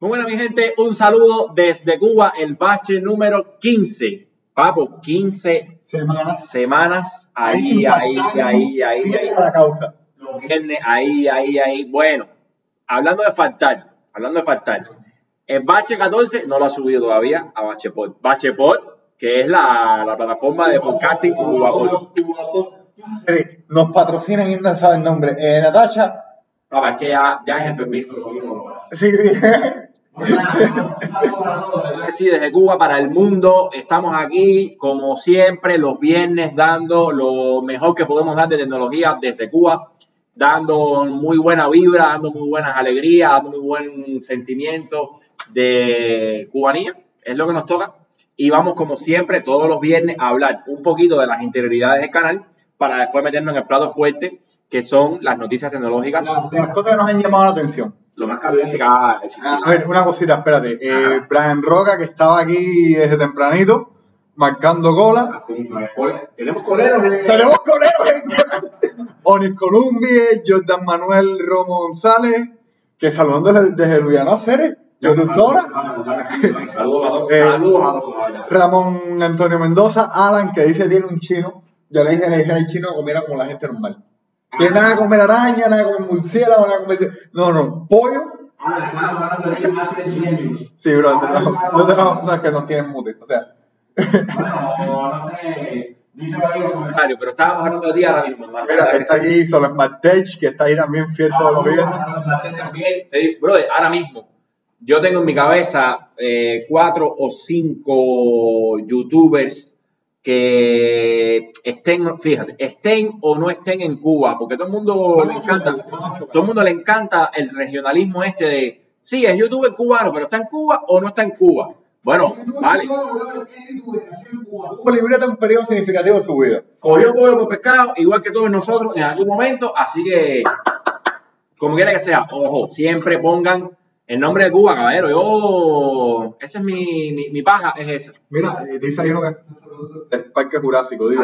Muy buena, mi gente. Un saludo desde Cuba, el bache número 15. Papo, 15 Semanas. semanas. Ahí, ahí, ahí, ahí. ahí. La causa. Los viernes, ahí, ahí, ahí. Bueno, hablando de faltar, hablando de faltar. El bache 14 no lo ha subido todavía a Bachepod. Bachepod, que es la, la plataforma de podcasting Cubapod. Nos patrocinan y no saben el nombre. Eh, Natacha. No, es que ya, ya es enfermizo. Sí, Sí, desde Cuba para el mundo, estamos aquí como siempre los viernes dando lo mejor que podemos dar de tecnología desde Cuba, dando muy buena vibra, dando muy buenas alegrías, dando muy buen sentimiento de cubanía, es lo que nos toca. Y vamos como siempre todos los viernes a hablar un poquito de las interioridades del canal para después meternos en el plato fuerte que son las noticias tecnológicas, las cosas que nos han llamado la atención. Lo más que. A ver, una cosita, espérate. Eh. Brian Roca, que estaba aquí desde tempranito, marcando cola. Tenemos coleros. eh. Tenemos coleros Onis Columbia, Jordan Manuel Romo González, que saludando desde, desde Luyanó Ceres, YouTube Zona. Saludos a todos. Eh. Ramón Antonio Mendoza, Alan, que dice tiene un chino. Yo le dije, le dije al chino comiera como la gente normal. Que nada de comer araña, nada de comer murciélago, nada de comer... No, no, pollo. Ah, estamos hablando de ellos hace 100 años. Sí, bro, no, no, no, no, es que nos tienen mute. O sea, Bueno, no sé. Dice varios comentarios, pero estábamos hablando de ti ahora mismo, hermano. mira, está aquí Solo Smart Tech, que está ahí también fiel todos los te digo, brother, ahora mismo, yo tengo en mi cabeza eh, cuatro o cinco youtubers que estén, fíjate, estén o no estén en Cuba, porque todo el mundo le encanta, todo el mundo le encanta el regionalismo este de, sí, es youtuber cubano, pero está en Cuba o no está en Cuba. Bueno, vale. Libreta un periodo significativo de su vida. cogió pollo por pescado, igual que todos nosotros en algún momento, así que, como quiera que sea, ojo, siempre pongan el nombre de Cuba, caballero. Yo, esa es mi, mi, mi paja, es esa. Mira, eh, dice ahí uno que es Parque Jurásico, digo.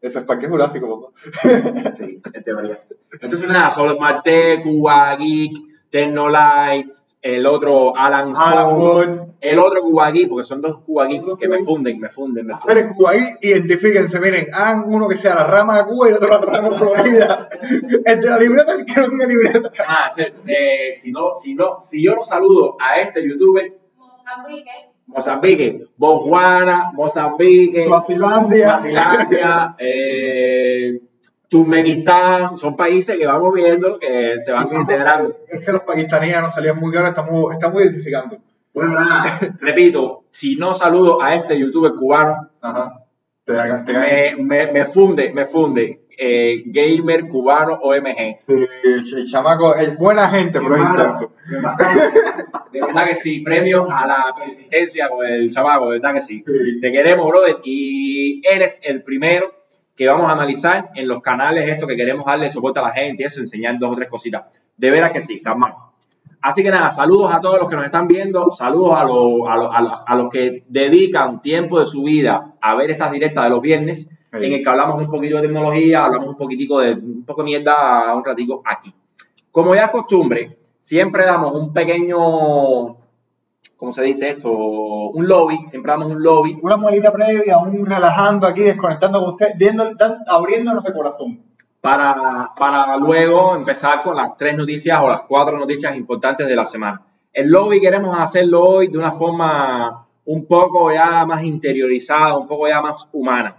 Ese es Parque Jurásico, papá. Sí, en teoría. Entonces, nada, solo Marte, Cuba Geek, Tecnolight, el otro Alan, Alan Hall, Wood. el otro Cuba Geek, porque son dos Cuba Geek que me funden, me funden, me funden. Hacer Cuba ahí, identifíquense, miren, hagan uno que sea la rama de Cuba y otro la rama de Florida. El de la libreta el que no tiene libreta. Ah, sí, eh, si, no, si, no, si yo no saludo a este youtuber, Mozambique, Mozambique, Botswana, Mozambique, Suazilandia. Suazilandia, eh, Turkmenistán, son países que vamos viendo que se van integrando. Es que los pakistaníes salían muy caros, estamos, estamos identificando. Bueno, nada, repito, si no saludo a este youtuber cubano, Ajá. Te hagas, te me, me, me funde, me funde. eh, gamer cubano OMG. El chamaco es buena gente, pero es intenso. De verdad que sí, premios a la persistencia con el chamaco, de verdad que sí. Sí. Te queremos, brother, y eres el primero que vamos a analizar en los canales esto que queremos darle soporte a la gente y eso, enseñar dos o tres cositas. De veras que sí, calmado. Así que nada, saludos a todos los que nos están viendo, saludos a, los- a, los- a los que dedican tiempo de su vida a ver estas directas de los viernes, en el que hablamos un poquito de tecnología, hablamos un poquitico de un poco de mierda un ratico aquí. Como ya es costumbre, siempre damos un pequeño, ¿cómo se dice esto? Un lobby, siempre damos un lobby Una muelita previa, un relajando aquí, desconectando con usted, viendo, abriéndonos de corazón. para, para luego empezar con las tres noticias o las cuatro noticias importantes de la semana. El lobby queremos hacerlo hoy de una forma un poco ya más interiorizada, un poco ya más humana.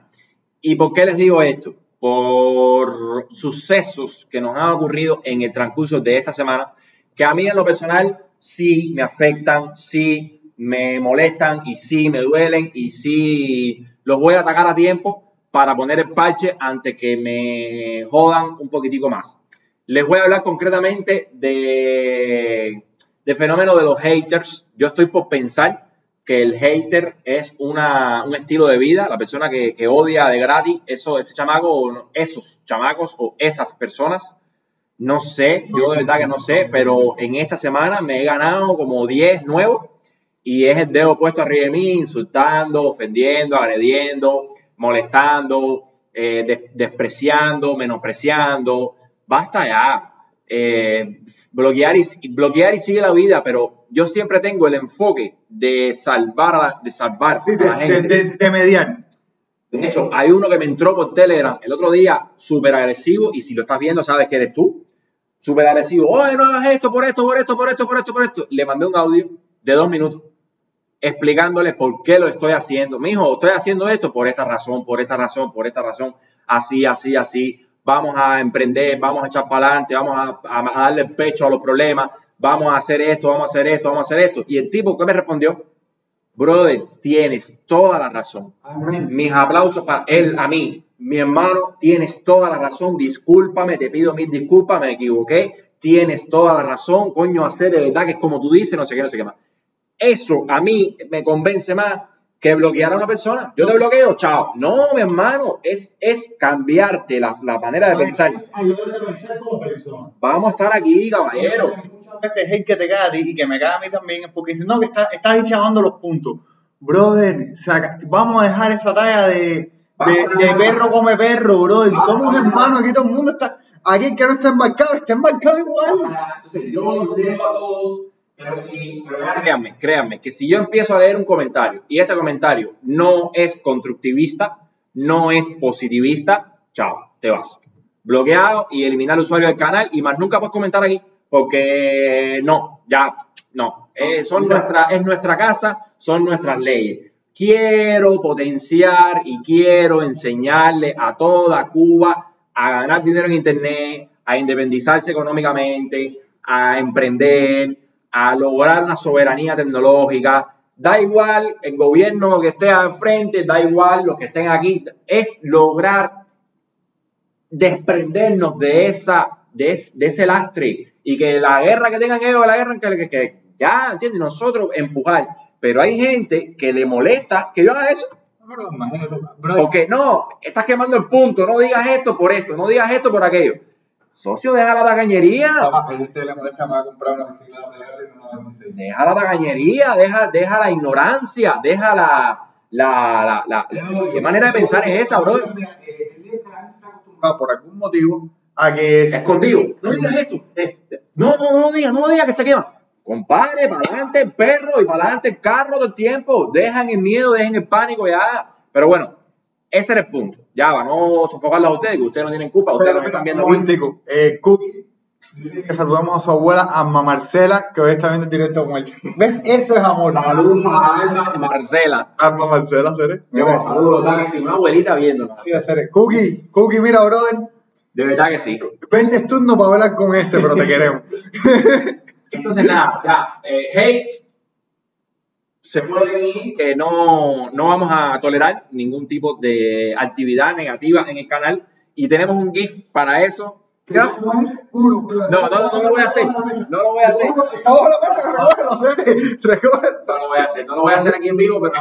¿Y por qué les digo esto? Por sucesos que nos han ocurrido en el transcurso de esta semana, que a mí en lo personal sí me afectan, sí me molestan y sí me duelen y sí los voy a atacar a tiempo para poner el parche antes que me jodan un poquitico más. Les voy a hablar concretamente de, de fenómeno de los haters. Yo estoy por pensar que el hater es una, un estilo de vida, la persona que, que odia de gratis, eso, ese chamaco, esos chamacos o esas personas, no sé, yo de verdad que no sé, pero en esta semana me he ganado como 10 nuevos y es el dedo puesto arriba de mí, insultando, ofendiendo, agrediendo, molestando, eh, des- despreciando, menospreciando. Basta ya. Eh, bloquear, y, bloquear y sigue la vida, pero yo siempre tengo el enfoque de salvar a la, de salvar Sí, a la de, gente. de, de- de mediar. De hecho, hay uno que me entró por Telegram el otro día, súper agresivo, y si lo estás viendo, sabes que eres tú. Súper agresivo. Oye, no hagas esto, por esto, por esto, por esto, por esto, por esto. Le mandé un audio de dos minutos explicándole por qué lo estoy haciendo. Mijo, estoy haciendo esto por esta razón, por esta razón, por esta razón, así, así, así. Vamos a emprender, vamos a echar para adelante, vamos a, a- darle el pecho a los problemas, vamos a hacer esto, vamos a hacer esto, vamos a hacer esto. Y el tipo, ¿qué me respondió? Brother, tienes toda la razón. Mis aplausos para él, a mí. Mi hermano, tienes toda la razón. Discúlpame, te pido mil disculpas, me equivoqué. Tienes toda la razón, coño, hacer de verdad que es como tú dices, no sé qué, no sé qué más. Eso a mí me convence más que bloquear a una persona. Yo te bloqueo, chao. No, mi hermano, es, es cambiarte la, la manera de pensar. Vamos a estar aquí, caballero. Muchas veces el que te cae a ti y que me cae a mí también es porque dicen, no, que está- estás ahí chavando los puntos. Brother, saca- vamos a dejar esa talla de, de, de perro come perro, brother. Somos hermanos, aquí todo el mundo está. Aquí el que no está embarcado, está embarcado igual. Entonces, yo los dejo a todos, pero si, pero créanme, créanme, que si yo empiezo a leer un comentario y ese comentario no es constructivista, no es positivista, chao, te vas. Bloqueado y eliminar al usuario del canal y más nunca puedes comentar aquí porque no, ya, no. Eh, son nuestra, es nuestra casa, son nuestras leyes. Quiero potenciar y quiero enseñarle a toda Cuba a ganar dinero en Internet, a independizarse económicamente, a emprender, a lograr una soberanía tecnológica. Da igual el gobierno que esté al frente, da igual los que estén aquí, es lograr desprendernos de esa de, es- de ese lastre y que la guerra que tengan ellos, la guerra que, que, que ya, ¿entiendes? Nosotros empujar. Pero hay gente que le molesta que yo haga eso. Porque no, estás quemando el punto, no digas esto por esto, no digas esto por aquello. Socio, deja la tacañería, papá, a usted le molesta más comprar una bicicleta plegable y una 26. deja la tacañería, deja, deja la ignorancia, deja la, la, la, la- ¿Qué manera de pensar es esa, bro? acostumbrado por algún motivo a que Escondido. No digas esto. Eh, eh, No, no, no lo digas, no lo digas que se quema. Compadre, para adelante el perro y para adelante el carro todo el tiempo. Dejan el miedo, dejen el pánico ya. Pero bueno, ese era el punto. Ya va, no sofocarlos a ustedes, que ustedes no tienen culpa, ustedes no están viendo un. Eh, Cookie, dice que saludamos a su abuela, a Marcela, que hoy está viendo el directo con él. ¿Ves? Eso es amor. Saludos a Marcela. A Marcela, ¿seré? Saludos, Taxi, una abuelita viéndonos. Sí, Cere. Cookie, Cookie, mira, brother, De verdad que sí. 20 turnos para hablar con este, pero te queremos. Entonces, nada, ya, eh, hates se puede ir, que no, no vamos a tolerar ningún tipo de actividad negativa en el canal. Y tenemos un GIF para eso. No, no, no, no lo voy a hacer, no lo voy a hacer, no lo voy a hacer, no lo voy a hacer aquí en vivo, pero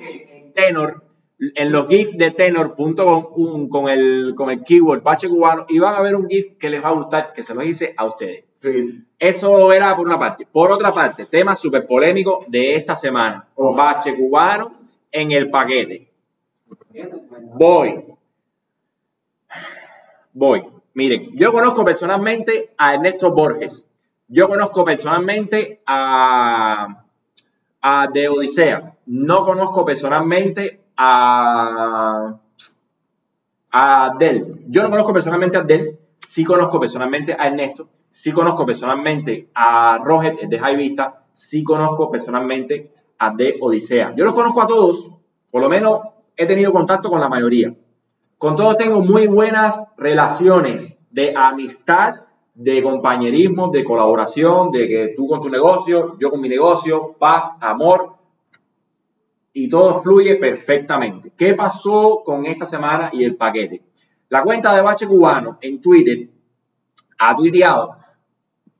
en Tenor, en los GIFs de Tenor.com con el, con el keyword Bache Cubano y van a ver un GIF que les va a gustar, que se los hice a ustedes. Eso era por una parte. Por otra parte, tema súper polémico de esta semana. Bache cubano en el paquete. Voy. Voy. Miren, yo conozco personalmente a Ernesto Borges. Yo conozco personalmente a, a De Odisea. No conozco personalmente a, a Abdel. Yo no conozco personalmente a Abdel. Sí conozco personalmente a Ernesto. Sí conozco personalmente a Roger de High Vista. Sí conozco personalmente a De Odisea. Yo los conozco a todos. Por lo menos he tenido contacto con la mayoría. Con todos tengo muy buenas relaciones de amistad, de compañerismo, de colaboración, de que tú con tu negocio, yo con mi negocio, paz, amor, y todo fluye perfectamente. ¿Qué pasó con esta semana y el paquete? La cuenta de Bache Cubano en Twitter ha tuiteado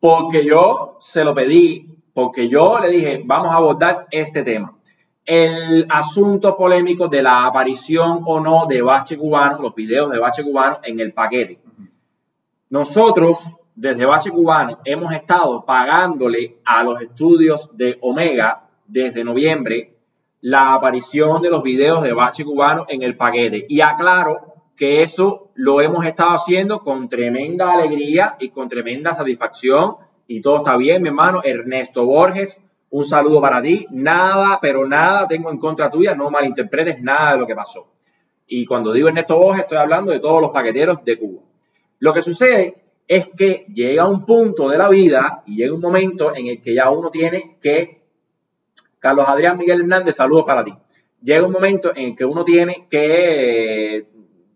porque yo se lo pedí, porque yo le dije, vamos a abordar este tema. El asunto polémico de la aparición o no de Bache Cubano, los videos de Bache Cubano en el paquete. Nosotros, desde Bache Cubano, hemos estado pagándole a los estudios de Omega desde noviembre la aparición de los videos de Bache Cubano en el paquete. Y aclaro que eso lo hemos estado haciendo con tremenda alegría y con tremenda satisfacción y todo está bien, mi hermano. Ernesto Borges, un saludo para ti. Nada, pero nada tengo en contra tuya, no malinterpretes nada de lo que pasó. Y cuando digo Ernesto Borges, estoy hablando de todos los paqueteros de Cuba. Lo que sucede es que llega un punto de la vida y llega un momento en el que ya uno tiene que, Carlos Adrián Miguel Hernández, saludos para ti. Llega un momento en el que uno tiene que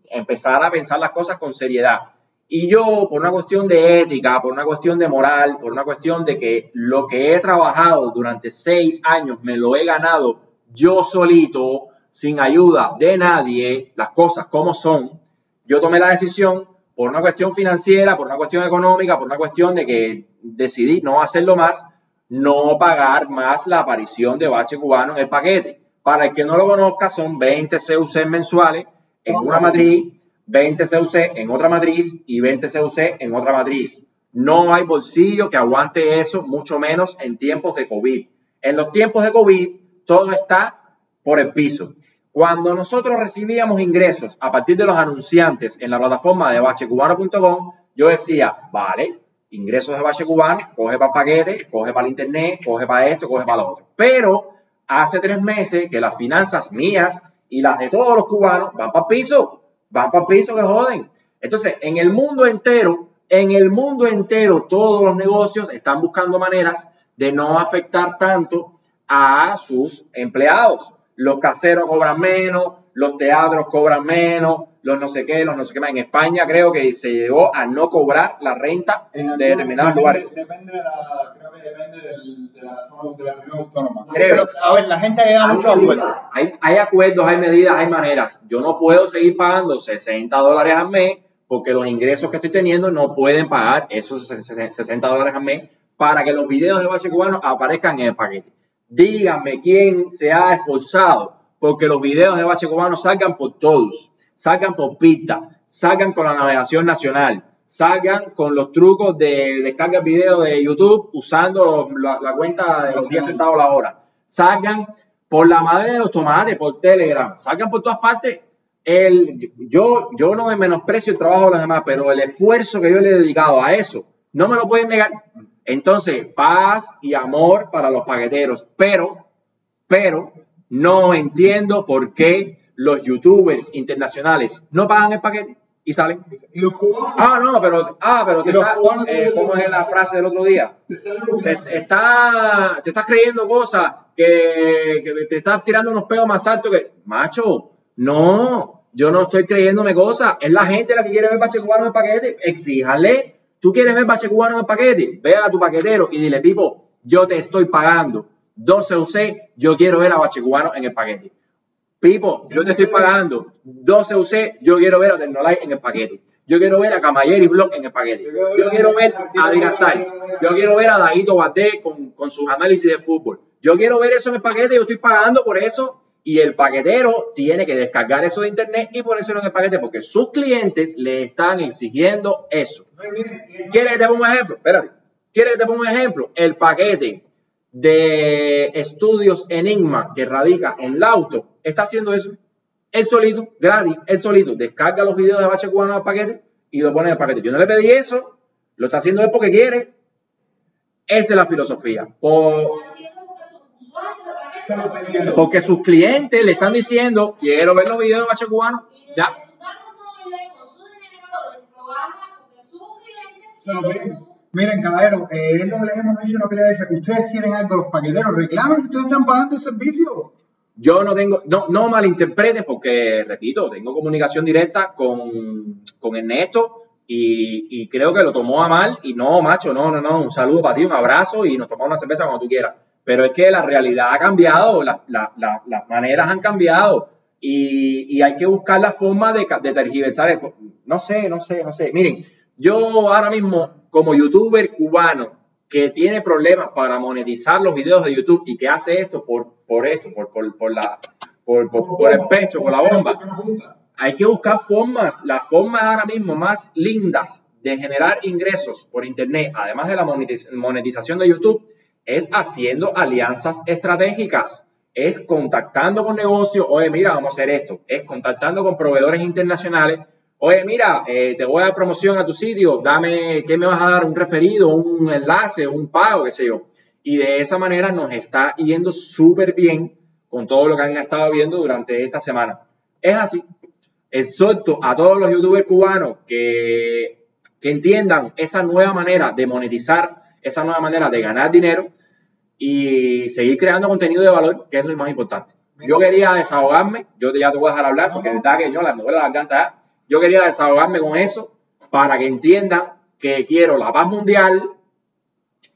empezar a pensar las cosas con seriedad. Y yo, por una cuestión de ética, por una cuestión de moral, por una cuestión de que lo que he trabajado durante seis años me lo he ganado yo solito, sin ayuda de nadie, las cosas como son, yo tomé la decisión por una cuestión financiera, por una cuestión económica, por una cuestión de que decidí no hacerlo más, no pagar más la aparición de bache cubano en el paquete. Para el que no lo conozca, son 20 CUC mensuales en una matriz, 20 CUC en otra matriz y 20 CUC en otra matriz. No hay bolsillo que aguante eso, mucho menos en tiempos de COVID. En los tiempos de COVID, todo está por el piso. Cuando nosotros recibíamos ingresos a partir de los anunciantes en la plataforma de bachecubano.com, yo decía, vale, ingresos de Bache Cubano, coge para paquete, coge para el internet, coge para esto, coge para lo otro. Pero hace tres meses que las finanzas mías y las de todos los cubanos van para piso, van para piso que joden. Entonces, en el mundo entero, en el mundo entero, todos los negocios están buscando maneras de no afectar tanto a sus empleados los caseros cobran menos, los teatros cobran menos, los no sé qué, los no sé qué más. En España creo que se llegó a no cobrar la renta de determinados lugares. Depende de la, creo que depende de la zona de la región autónoma. a ver, la gente llega mucho acuerdos. Hay, hay acuerdos, hay medidas, hay maneras. Yo no puedo seguir pagando 60 dólares al mes porque los ingresos que estoy teniendo no pueden pagar esos 60 dólares al mes para que los videos de Bache Cubano aparezcan en el paquete. Díganme quién se ha esforzado porque los videos de Bache Cubano salgan por todos, salgan por pista, salgan con la navegación nacional, salgan con los trucos de descarga video de YouTube usando la, cuenta de los 10 centavos la hora, salgan por la madre de los tomates, por Telegram, salgan por todas partes. El, yo, yo no me menosprecio el trabajo de los demás, pero el esfuerzo que yo le he dedicado a eso, no me lo pueden negar. Entonces, paz y amor para los paqueteros, pero, pero, no entiendo por qué los youtubers internacionales no pagan el paquete y salen. ¿Y los cubanos? Ah, no, pero, ah, pero te está, eh, ¿cómo es la frase del otro día? Te, está, te estás creyendo cosas que, que, te estás tirando unos pedos más altos que, macho, no, yo no estoy creyéndome cosas, es la gente la que quiere ver Pache Cubano en el paquete, exíjale Tú quieres ver bache cubano en el paquete, ve a tu paquetero y dile, Pipo, yo te estoy pagando 12 UC, yo quiero ver a bache cubano en el paquete. Pipo, yo te estoy pagando 12 UC, yo quiero ver a Tecnolight en el paquete. Yo quiero ver a Camayeri Block en el paquete. Yo quiero ver a Dirastal. Yo quiero ver a Daguito Baté con, con sus análisis de fútbol. Yo quiero ver eso en el paquete, yo estoy pagando por eso y el paquetero tiene que descargar eso de internet y ponérselo en el paquete porque sus clientes le están exigiendo eso. ¿Quieres que te ponga un ejemplo? Espérate. ¿Quieres que te ponga un ejemplo? El paquete de estudios Enigma que radica en Lauto está haciendo eso. Él solito, gratis, él solito, descarga los videos de Bache Cubano al paquete y lo pone en el paquete. Yo no le pedí eso, lo está haciendo él porque quiere. Esa es la filosofía. Por, porque sus clientes le están diciendo, quiero ver los videos de Bache Cubano. Ya. Miren, caballero, eh, es lo que les hemos dicho, no quería decir que ustedes quieren algo los paqueteros, reclamen que ustedes están pagando el servicio. Yo no tengo, no, no malinterpreten porque, repito, tengo comunicación directa con, con Ernesto y, y, creo que lo tomó a mal y no, macho, no, no, no, un saludo para ti, un abrazo y nos tomamos una cerveza cuando tú quieras pero es que la realidad ha cambiado, las maneras han cambiado y, hay que buscar la forma de, de tergiversar. No sé, no sé, no sé. Miren, yo ahora mismo como youtuber cubano que tiene problemas para monetizar los videos de YouTube y que hace esto por, por esto, por, por, la, por, por, el pecho, por la bomba, hay que buscar formas, las formas ahora mismo más lindas de generar ingresos por Internet, además de la monetización de YouTube, es haciendo alianzas estratégicas, es contactando con negocios, oye, mira, vamos a hacer esto, es contactando con proveedores internacionales, Oye, mira, eh, te voy a dar promoción a tu sitio, dame, ¿qué me vas a dar? Un referido, un enlace, un pago, qué sé yo. Y de esa manera nos está yendo súper bien con todo lo que han estado viendo durante esta semana. Es así. Exhorto a todos los youtubers cubanos que, que entiendan esa nueva manera de monetizar, esa nueva manera de ganar dinero y seguir creando contenido de valor, que es lo más importante. Yo quería desahogarme, yo ya te voy a dejar hablar, porque es verdad que yo la me duele la garganta Yo quería desahogarme con eso para que entiendan que quiero la paz mundial,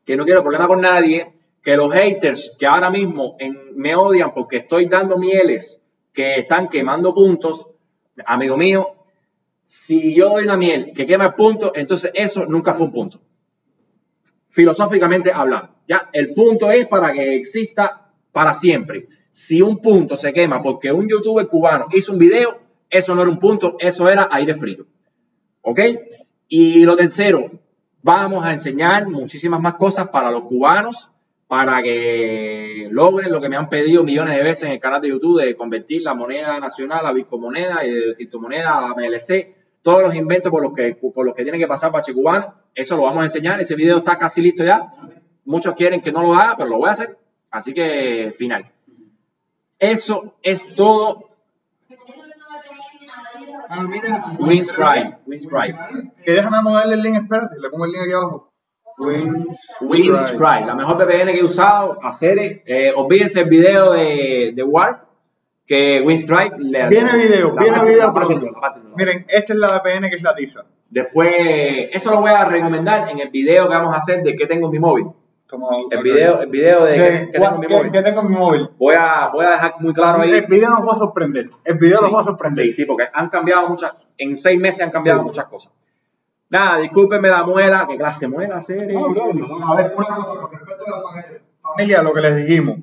que no quiero problema con nadie, que los haters que ahora mismo me odian porque estoy dando mieles que están quemando puntos, amigo mío, si yo doy una miel que quema puntos, entonces eso nunca fue un punto. Filosóficamente hablando, ya, el punto es para que exista para siempre. Si un punto se quema porque un youtuber cubano hizo un video, eso no era un punto, eso era aire frío. ¿Ok? Y lo tercero, vamos a enseñar muchísimas más cosas para los cubanos para que logren lo que me han pedido millones de veces en el canal de YouTube de convertir la moneda nacional a bitcomoneda y de criptomoneda a MLC, todos los inventos por los que, por los que tiene que pasar Bache Cubano, eso lo vamos a enseñar, ese video está casi listo ya, muchos quieren que no lo haga, pero lo voy a hacer, así que final. Eso es todo. Ah, mira. Que déjame moverle el link, espérate, le pongo el link aquí abajo. Winscribe, la mejor VPN que he usado, hacer, eh, olvídense el video de, de Warp, que Winscribe le Viene video, viene video pronto. Miren, esta es la VPN que es la tiza. Después, eso lo voy a recomendar en el video que vamos a hacer de qué tengo en mi móvil. El video, el video de, qué, tengo en mi móvil. ¿Qué tengo en mi móvil? Voy a, voy a dejar muy claro ahí. El video nos va a sorprender. El video nos va a sorprender. Sí, sí, porque han cambiado muchas, en seis meses han cambiado muchas cosas. Nada, discúlpenme la muela, qué clase de muela, serio. a ver, una cosa, con respecto a paqueteros. Familia, lo que les dijimos.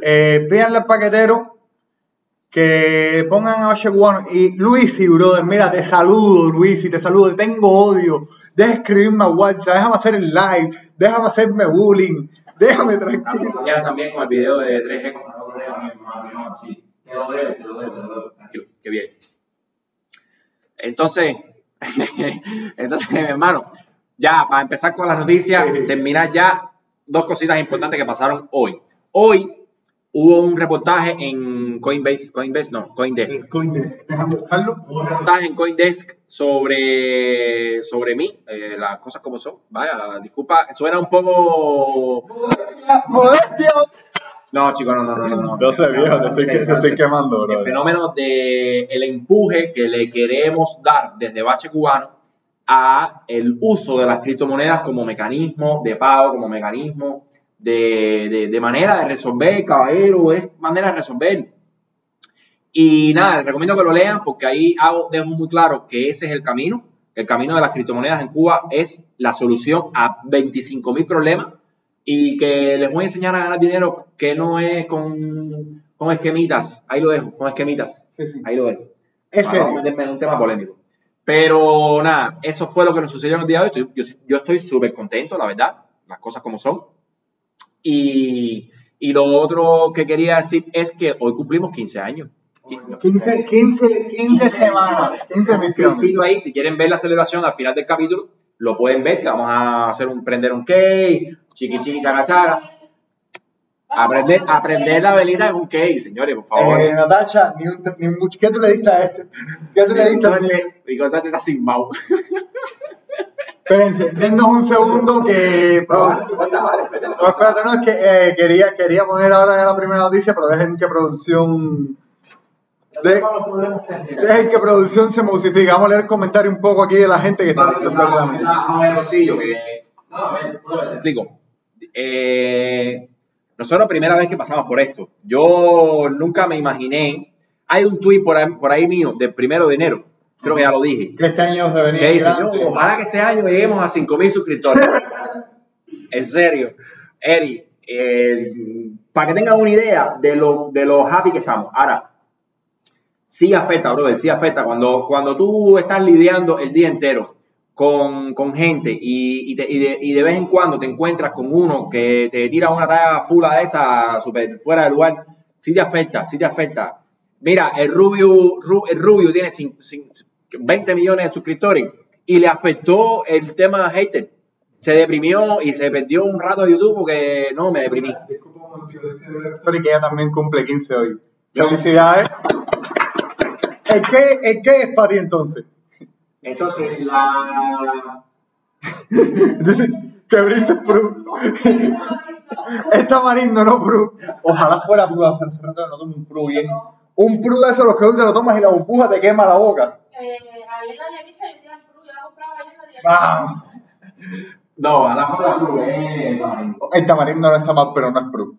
Eh, pídanle al paquetero que pongan a Bache Cubano. Y Luis y brother, mira, te saludo, Luis, y te saludo. Tengo odio. Deja escribirme a WhatsApp, déjame hacer el live, déjame hacerme bullying, déjame tranquilo. Ya también con el video de 3G con. Te lo debo, te lo debo, te lo debo. Tranquilo, qué bien. Entonces, Entonces, hermano, ya para empezar con las noticias, terminar ya dos cositas importantes que pasaron hoy. Hoy hubo un reportaje en Coinbase, Coinbase no, Coindesk. Coindesk, déjame buscarlo. Un reportaje en Coindesk sobre, sobre mí, eh, las cosas como son. Vaya, disculpa, suena un poco... No, chicos, no, no, no, no. No sé, viejo, te estoy, te estoy quemando, bro. El fenómeno de el empuje que le queremos dar desde Bache Cubano a el uso de las criptomonedas como mecanismo de pago, como mecanismo de, de, de manera de resolver, caballero, es manera de resolver. Y nada, les recomiendo que lo lean porque ahí hago, dejo muy claro que ese es el camino. El camino de las criptomonedas en Cuba es la solución a 25 mil problemas y que les voy a enseñar a ganar dinero que no es con, con esquemitas. Ahí lo dejo, con esquemitas. Ahí lo dejo. Es meterme un tema polémico. Pero nada, eso fue lo que nos sucedió en el día de hoy. Yo, yo estoy súper contento, la verdad, las cosas como son. Y, y, lo otro que quería decir es que hoy cumplimos 15 años. 15, 15, 15 semanas, 15 misiones. ahí, si quieren ver la celebración al final del capítulo, lo pueden ver, que vamos a hacer un prender un cake, chiqui chiqui chaga chaga. Aprender, aprender la velita con un cake, señores, por favor. Eh, Natacha, ni un, ni un, ¿qué tú le diste a este? ¿Qué tú le diste a este? Mi cosa está sin mouse. Espérense, denos un segundo que... Producción... No, espérate, no, es que eh, quería, quería poner ahora ya la primera noticia, pero dejen que producción de, dejen que producción se musifique. Vamos a leer el comentario un poco aquí de la gente que está viendo el programa. Explico. Eh, nosotros primera vez que pasamos por esto. Yo nunca me imaginé. Hay un tweet por ahí, por ahí mío del primero de enero. Creo que ya lo dije. Que este año se venía. Que dice, yo, ojalá que este año lleguemos a 5.000 suscriptores. en serio. Eri, eh, para que tengan una idea de lo, de lo happy que estamos. Ahora, sí afecta, brother, sí afecta. Cuando, cuando tú estás lidiando el día entero con, con gente y, y, te, y, de, y, de, vez en cuando te encuentras con uno que te tira una talla fula de esa super fuera de lugar, sí te afecta, sí te afecta. Mira, el Rubio, el Rubio tiene 20 millones de suscriptores y le afectó el tema hater. Se deprimió y se perdió un rato de YouTube porque no, me deprimí. Disculpa un momento, quiero decir a la Story que ella también cumple 15 hoy. Felicidades. ¿El qué, el qué es para ti entonces? Entonces, la... que brindes Pru. Está marindo, no Pru. Ojalá fuera Pru. Hace rato no tomo un Pru bien. Un Pru de esos los que tú te lo tomas y la burbuja te quema la boca. Eh, la le Pru, yo compraba la. No, a la fuera Blue, eh, tamarindo. El tamarindo no está mal, pero no es Pru.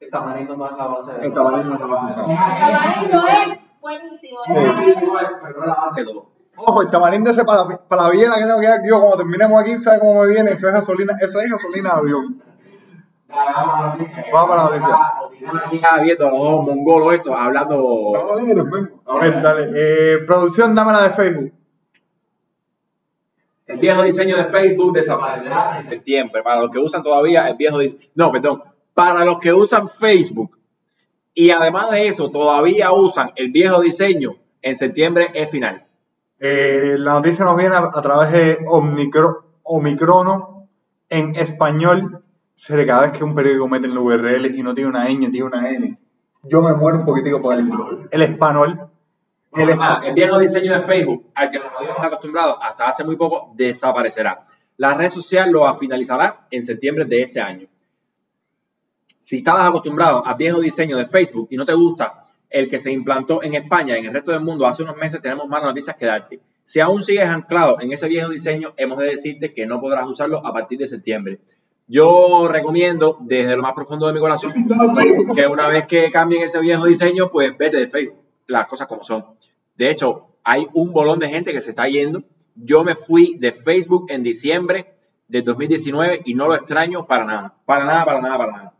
El tamarindo no es la base de El tamarindo no se va a hacer. El tamarindo es buenísimo. Sí, pero no la base de todo. Ojo, el tamarindo ese para, la- para la biela que tengo que dar yo cuando terminemos aquí, ¿sabes cómo me viene? Eso es gasolina, eso es gasolina de avión. Vamos para la noticia. Ya viendo a los dos mongolos estos hablando. A ver, dale. Eh, producción, dame la de Facebook. El viejo diseño de Facebook desaparecerá en septiembre. Para los que usan todavía el viejo diseño. No, perdón. Para los que usan Facebook y además de eso todavía usan el viejo diseño, en septiembre es final. Eh, la noticia nos viene a, a través de Omicrono en español. Sería cada vez que un periódico mete en la URL y no tiene una ñ, tiene una N. Yo me muero un poquitico por dentro. El español. El Ah, el viejo diseño de Facebook, al que nos habíamos acostumbrado hasta hace muy poco, desaparecerá. La red social lo finalizará en septiembre de este año. Si estabas acostumbrado al viejo diseño de Facebook y no te gusta el que se implantó en España y en el resto del mundo hace unos meses, tenemos malas noticias que darte. Si aún sigues anclado en ese viejo diseño, hemos de decirte que no podrás usarlo a partir de septiembre. Yo recomiendo desde lo más profundo de mi corazón que una vez que cambien ese viejo diseño, pues vete de Facebook, las cosas como son. De hecho, hay un bolón de gente que se está yendo. Yo me fui de Facebook en diciembre del 2019 y no lo extraño para nada, para nada, para nada, para nada.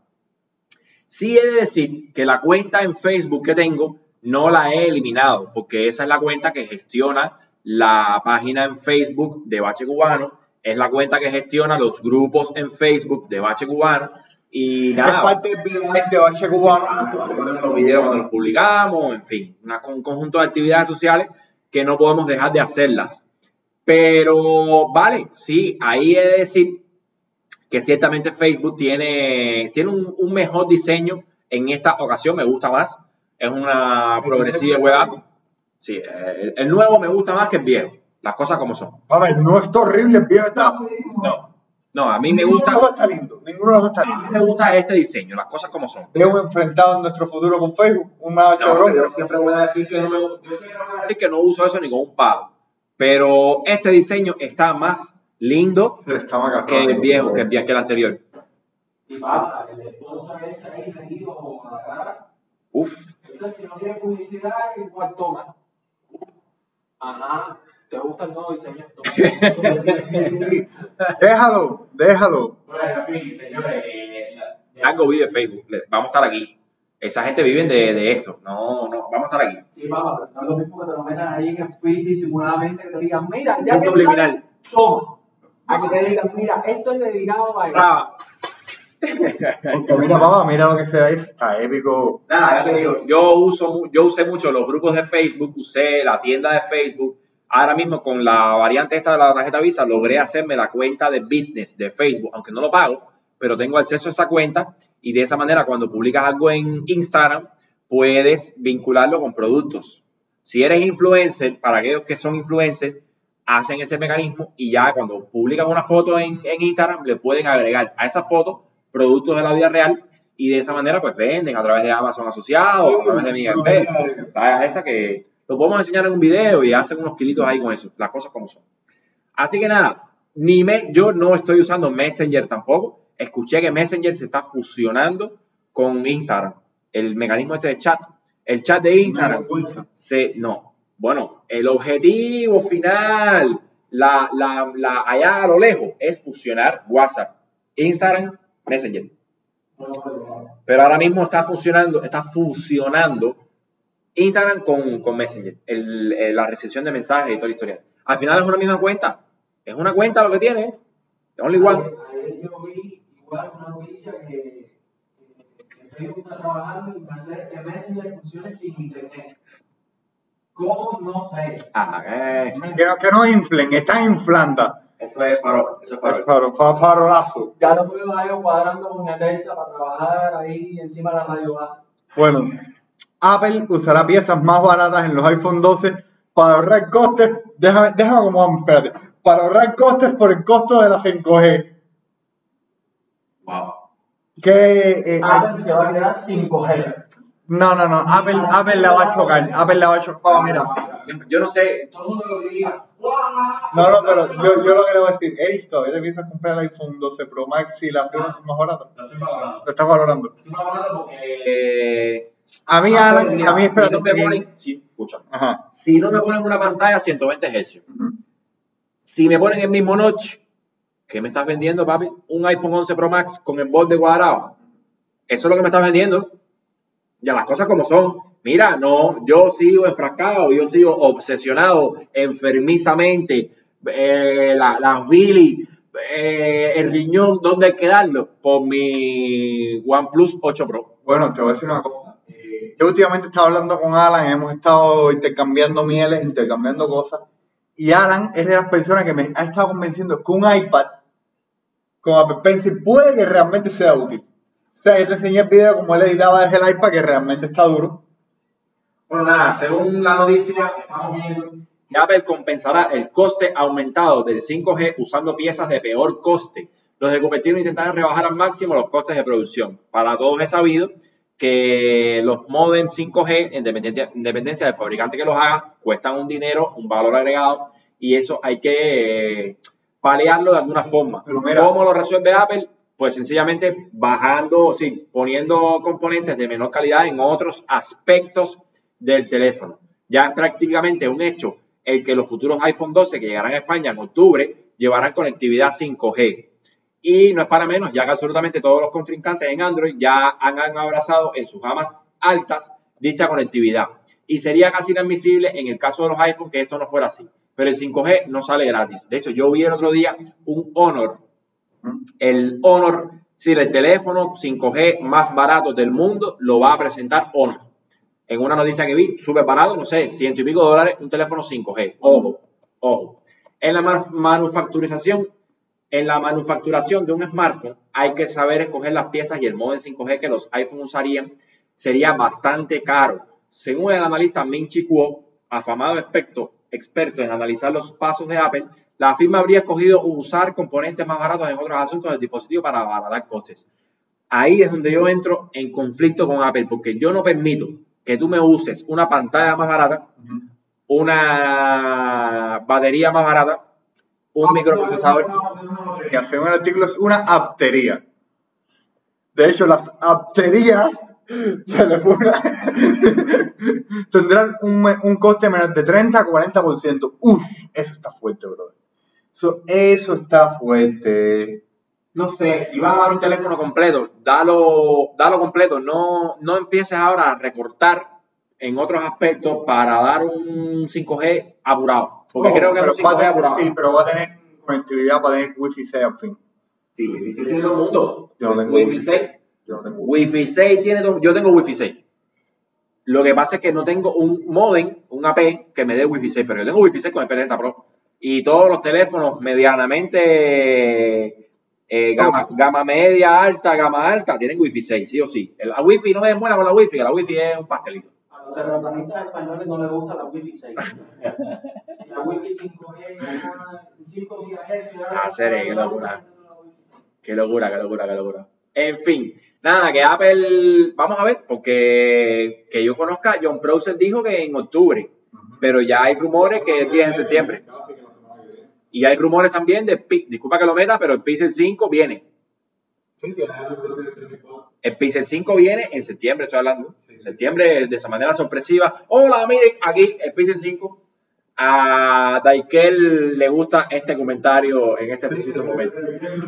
Sí he de decir que la cuenta en Facebook que tengo no la he eliminado, porque esa es la cuenta que gestiona la página en Facebook de Bache Cubano, es la cuenta que gestiona los grupos en Facebook de Bache Cubano y Es nada parte del de Bache Cubano. ponemos los videos cuando los publicamos, en fin, una- un conjunto de actividades sociales que no podemos dejar de hacerlas. Pero vale, sí, ahí he de decir que ciertamente Facebook tiene, tiene un, un mejor diseño en esta ocasión, me gusta más. Es una progresiva web app. Sí, el, el nuevo me gusta más que el viejo, las cosas como son. A ver, no está horrible, viejo está. No, no, a mí me Ninguno gusta, de los dos está lindo. Ninguno de los dos está a mí lindo. me gusta este diseño, las cosas como son. Veo enfrentado en nuestro futuro con Facebook. Un macho No, yo siempre voy a decir que no me, yo siempre voy a decir que no uso eso ni con un palo. Pero este diseño está más lindo Pero está macarrón. que el viejo, que el, vie- que el anterior. Ahí la cara. Uf, Entonces, si no quiere publicidad, igual toma. Ajá, ¿te gusta el nuevo diseño? Déjalo, déjalo. Bueno, en fin, señores, eh, algo vive Facebook. Le- Vamos a estar aquí. Esa gente vive de, de esto. No, no, vamos a estar aquí. Sí, papá, pero no es lo mismo que te lo metan ahí en el feed disimuladamente que te digan, mira, ya Es que subliminal. está, toma. A que te digan, mira, esto es dedicado a él. Porque mira, papá, mira lo que se ve. Está épico. Nada, ya te digo, yo uso, yo usé mucho los grupos de Facebook, usé la tienda de Facebook. Ahora mismo con la variante esta de la tarjeta Visa logré hacerme la cuenta de business de Facebook, aunque no lo pago, pero tengo acceso a esa cuenta y de esa manera cuando publicas algo en Instagram puedes vincularlo con productos. Si eres influencer, para aquellos que son influencers, hacen ese mecanismo y ya cuando publican una foto en, en Instagram le pueden agregar a esa foto productos de la vida real y de esa manera pues venden a través de Amazon asociado, a través de Miguel tallas esa que lo podemos enseñar en un video y hacen unos kilitos ahí con eso, las cosas como son. Así que nada, ni me, yo no estoy usando Messenger tampoco. Escuché que Messenger se está fusionando con Instagram. El mecanismo este de chat. El chat de Instagram se, no. Bueno, el objetivo final, la, la, la, allá a lo lejos, es fusionar WhatsApp, Instagram, Messenger. Pero ahora mismo está funcionando, está fusionando Instagram con, con Messenger, el- el- la recepción de mensajes y toda la historia. Al final es una misma cuenta. Es una cuenta lo que tiene. ¿eh? Only one. Ayer yo vi igual una noticia que, que, que Facebook está trabajando en hacer que Messenger funcione sin internet. ¿Cómo? No sé. Ah, eh, Que no, que no inflen, están inflando. Eso es farol, eso es farol. Faro- fa- Farolazo. Ya lo veo a ellos cuadrando con Netelsa para trabajar ahí encima de la radio base. Bueno, Apple usará piezas más baratas en los iPhone 12 para ahorrar costes. Déjame, déjame como vamos, espérate. Para ahorrar costes por el costo de la 5G. Wow. Que, eh, Apple se va a quedar sin coger. no, no, no. Apple, Apple la va a chocar. Apple la va a chocar. Vamos, mira. Yo no sé, Todo el mundo lo diría. No, no, pero yo, yo lo que le voy a decir, Eric, todavía te piensas comprar el iPhone 12 Pro Max si las piezas son más baratas. lo estoy valorando. Lo estás valorando. Lo estoy valorando porque... Eh, A mí, ah, Alan, pues, mira, a mí, espérate. Si no me ponen, sí, escucha. Ajá. Si no me ponen una pantalla 120 Hz, si me ponen el mismo notch, ¿qué me estás vendiendo, papi? Un iPhone 11 Pro Max con el borde cuadrado. Eso es lo que me estás vendiendo. Ya las cosas como son. Mira, no, yo sigo enfrascado, yo sigo obsesionado enfermizamente. Eh, la- las Billy, eh, el riñón, ¿dónde hay? Por mi OnePlus 8 Pro. Bueno, te voy a decir una cosa. Yo últimamente estaba hablando con Alan, hemos estado intercambiando mieles, intercambiando cosas. Y Alan es de las personas que me ha estado convenciendo que un iPad con Apple Pencil puede que realmente sea útil. O sea, yo te enseñé el video como él editaba desde el iPad, que realmente está duro. Bueno, nada, según la noticia, estamos viendo que Apple compensará el coste aumentado del 5G usando piezas de peor coste. Los Cupertino intentarán rebajar al máximo los costes de producción. Para todos es sabido que los modems 5G, en dependencia, en dependencia del fabricante que los haga, cuestan un dinero, un valor agregado, y eso hay que eh, paliarlo de alguna forma. Pero mira- ¿Cómo lo resuelve Apple? Pues sencillamente bajando, sí, poniendo componentes de menor calidad en otros aspectos del teléfono. Ya es prácticamente un hecho el que los futuros iPhone 12 que llegarán a España en octubre llevarán conectividad 5G. Y no es para menos, ya que absolutamente todos los contrincantes en Android ya han, abrazado en sus gamas altas dicha conectividad. Y sería casi inadmisible en el caso de los iPhone que esto no fuera así. Pero el 5G no sale gratis. De hecho, yo vi el otro día un Honor, el Honor, si el teléfono 5G más barato del mundo lo va a presentar Honor. En una noticia que vi, súper barato, no sé, ciento y pico dólares, un teléfono 5G. Ojo, ojo. En la ma- manufacturización, en la manufacturación de un smartphone hay que saber escoger las piezas y el modem 5G que los iPhone usarían sería bastante caro. Según el analista Min Chi Kuo, afamado experto, experto en analizar los pasos de Apple, la firma habría escogido usar componentes más baratos en otros asuntos del dispositivo para abaratar costes. Ahí es donde yo entro en conflicto con Apple, porque yo no permito que tú me uses una pantalla más barata, una batería más barata, un microprocesador. Que hacer un artículo es una aptería. De hecho, las apterías tendrán un, un coste menor de 30 a 40%. Uf, eso está fuerte, brother. Eso, eso está fuerte. No sé, si vas a dar un teléfono completo, dalo, dalo completo, no, no empieces ahora a recortar en otros aspectos para dar un 5G apurado. Porque No, creo que es un va a 5G tener- apurado. Sí, pero va a tener conectividad para tener Wi-Fi 6 al fin. Sí, Wi-Fi 6 tiene todo el mundo. Yo no tengo Wi-Fi Wi-Fi 6. Yo no tengo Wi-Fi 6 tiene todo, yo tengo Wi-Fi 6. Lo que pasa es que no tengo un modem, un AP que me dé Wi-Fi 6, pero yo tengo Wi-Fi 6 con el P30 Pro. Y todos los teléfonos medianamente eh, gama, gama media, alta, gama alta, tienen Wi-Fi 6, sí o sí. El- La Wi-Fi no me demuela con la Wi-Fi, que la Wi-Fi es un pastelito. A los terraplanistas españoles no les gusta la Wi-Fi 6. Si la Wi-Fi 5G, 5 GHz. Ah, serio, qué locura. Qué locura, qué locura, qué locura. En fin, nada, que Apple, vamos a ver, porque que yo conozca, John Prosser dijo que en octubre, pero ya hay rumores que es 10 de septiembre. Y hay rumores también de, Pi- disculpa que lo meta, pero el Pixel 5 viene. El Pixel 5 viene en septiembre, estoy hablando. Septiembre de esa manera sorpresiva. Hola, miren, aquí el Pixel 5. A Daikel le gusta este comentario en este preciso momento.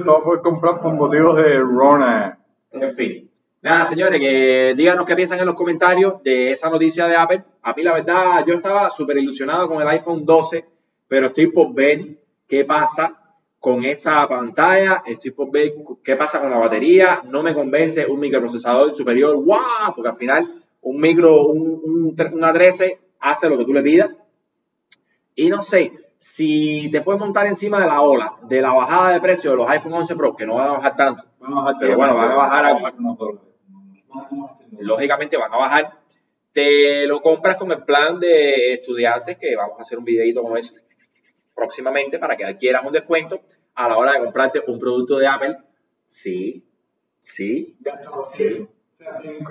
No voy a comprar por motivos de Rona. En fin. Nada, señores, que díganos qué piensan en los comentarios de esa noticia de Apple. A mí, la verdad, yo estaba súper ilusionado con el iPhone 12, pero estoy por ver qué pasa con esa pantalla, estoy por ver qué pasa con la batería. No me convence un microprocesador superior, ¡guau! Porque al final, un micro, un, un, una 13 hace lo que tú le pidas. Y no sé, si te puedes montar encima de la ola de la bajada de precio de los iPhone 11 Pro, que no van a bajar tanto, Vamos a bajar, Pero bueno, van a bajar dólares. lógicamente van a bajar, te lo compras con el plan de estudiantes, que vamos a hacer un videito como ese próximamente para que adquieras un descuento a la hora de comprarte un producto de Apple. Sí, sí, sí.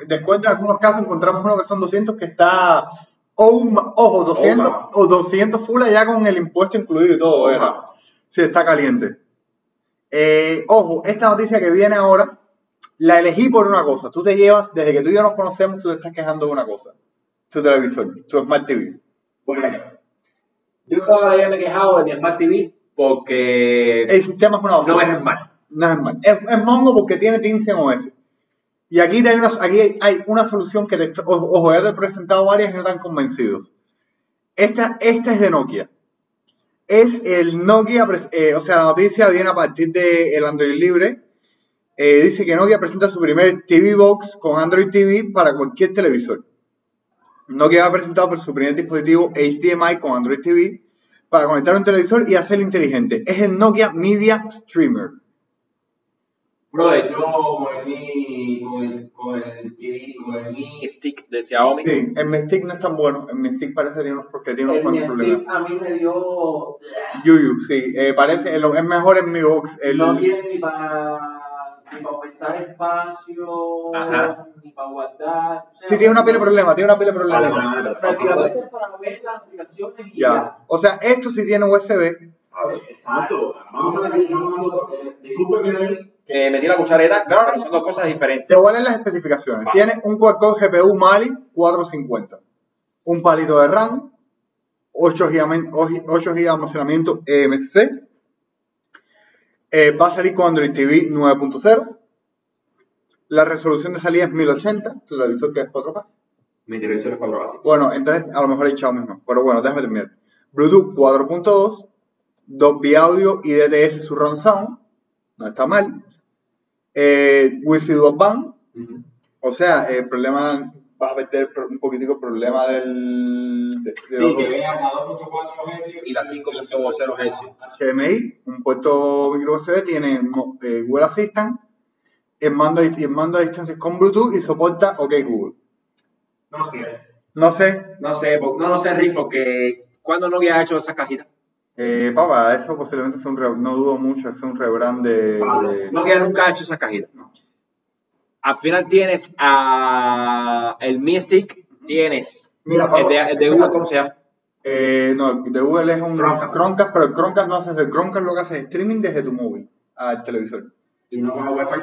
Descuento en algunos casos encontramos uno que son 200 que está, oh, ojo, 200 Oh, o 200 full ya con el impuesto incluido y todo, ¿verdad? Sí, está caliente. Eh, ojo, esta noticia que viene ahora, la elegí por una cosa. Tú te llevas, desde que tú y yo nos conocemos, tú te estás quejando de una cosa. Tu televisor, tu Smart TV. Bueno, yo todavía me he quejado de mi Smart TV porque El sistema es una basura. no es Smart. No es Smart. Es, es Mongo porque tiene Teams OS. Y aquí, hay una, aquí hay- una solución que te, ojo, ya te he presentado varias y no están convencidos. Esta, esta es de Nokia. Es el Nokia, eh, o sea, la noticia viene a partir del Android libre. Eh, dice que Nokia presenta su primer TV Box con Android TV para cualquier televisor. Nokia ha presentado por su primer dispositivo HDMI con Android TV para conectar un televisor y hacerlo inteligente. Es el Nokia Media Streamer. Brother, yo con el Mi, con el, con el TV, con el Mi Stick de Xiaomi, Sí, el Mi Stick no es tan bueno. El Mi Stick parece que tiene unos, porque tiene unos El cuantos problemas. Stick a mí me dio. Yuyu, sí, eh, parece, es mejor en Mi Box. El, No tiene ni para ni para aumentar espacio, Ajá. ni para guardar. O sea, sí, tiene una pila de problemas, tiene una pila de Vale, problemas. vale, Prácticamente es para ver las aplicaciones y Ya. O sea, esto sí tiene USB. Exacto. Vamos a ver, discúlpenme que metí la cuchareta, No, no. pero son dos cosas diferentes. Te voy a leer las especificaciones. Vale. Tiene un quad-core GPU Mali 450, un palito de RAM, 8 GB, 8 GB de almacenamiento EMC, eh, va a salir con Android TV 9.0, la resolución de salida es 1080, tu televisor que es 4K. Mi televisor es 4 Bueno, entonces a lo mejor he echado mismo, pero bueno, déjame terminar. Bluetooth 4.2, Dolby Audio y DTS Surround Sound, no está mal. Eh, Wi-Fi Dual Band, o sea, el problema, vas a meter un poquitico el problema del... De, de Sí, que vean la 2.4 Hz y la 5.0 Hz. HDMI, un puerto micro USB, tiene eh, Google Assistant, el mando, el mando a distancia es con Bluetooth y soporta OK Google. No sé. No sé, No sé, no sé, Rick, porque ¿cuándo no había hecho esas cajitas? eh, papá, eso posiblemente sea un, re- no dudo mucho, es un rebrand de... de- No había nunca hecho esas cajitas. Al final tienes a el Mi Stick, tienes Mira, el de, el de Google, ¿cómo se llama? Eh, no, el de Google es un Chromecast. Chromecast, pero el Chromecast no hace eso. El Chromecast lo que hace es streaming desde tu móvil al televisor. Y no coge Wi-Fi.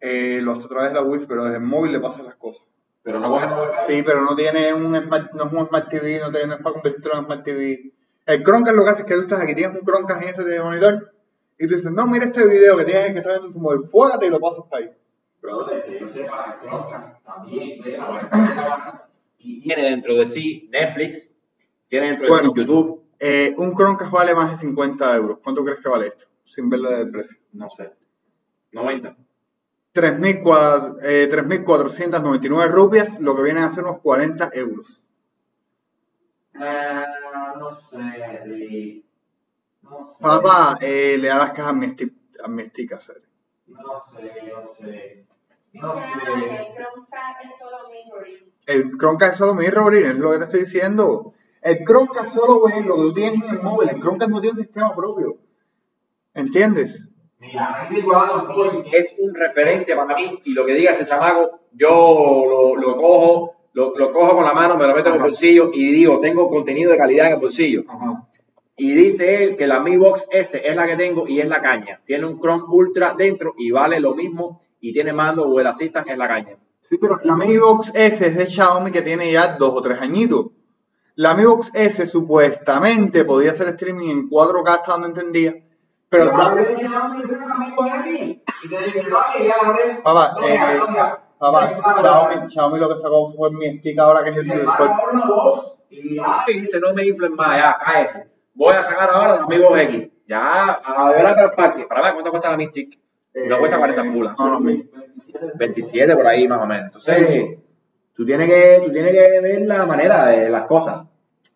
Eh, lo hace a través de la Wi-Fi, pero desde el móvil le pasan las cosas. Pero no coge Wi-Fi. Sí, pero no tiene un Smart, no es un Smart TV, no, tiene, no es para convertirlo en Smart TV. El Chromecast lo que hace es que tú estás aquí, tienes un Chromecast en ese de monitor, y tú dices, no, mira este video que tienes que estar viendo en tu móvil, fuégate y lo pasas para ahí. Brother, que yo sepa, Chromecast también tiene la Wi-Fi. y tiene dentro de sí Netflix, tiene dentro de Bueno. sí YouTube, Eh, un Chromecast vale más de 50 euros. ¿Cuánto crees que vale esto? Sin verle el precio. no sé, 90. 3.400, eh, 3.499 rupias, lo que vienen a ser unos 40 euros. Eh, no sé. No sé. Papá, eh, le da las cajas a mi stick, a mi stick a hacer. No sé, no sé. No sé. el Chromecast es solo memory. El Chromecast solo es lo que te estoy diciendo. El Chromecast solo ve lo que tú tienes en el móvil. El Chromecast no tiene un sistema propio. ¿Entiendes? Mira, es un referente para mí y lo que diga ese chamaco, yo lo, lo cojo, lo, lo cojo con la mano, me lo meto en el bolsillo y digo, tengo contenido de calidad en el bolsillo. Y dice él que la Mi Box S es la que tengo y es la caña. Tiene un Chrome Ultra dentro y vale lo mismo y tiene mando Google Assistant, es la caña. Sí, pero la Mi Box S es de Xiaomi que tiene ya dos o tres añitos. La Mi Box S supuestamente podía hacer streaming en 4K hasta donde entendía. Pero Papá, eh, papá, Xiaomi, Xiaomi lo que sacó fue mi stick ahora que es el sensor. Y dice, no me inflen más, ya, cállese. Voy a sacar ahora los amigos X. Ya, adelante al parque. Para ver cuánto cuesta la Mystic. No cuesta 40 pulas. No, no, mi- 27 por ahí más o menos. Entonces, Tú tienes que, tú tienes que ver la manera de las cosas.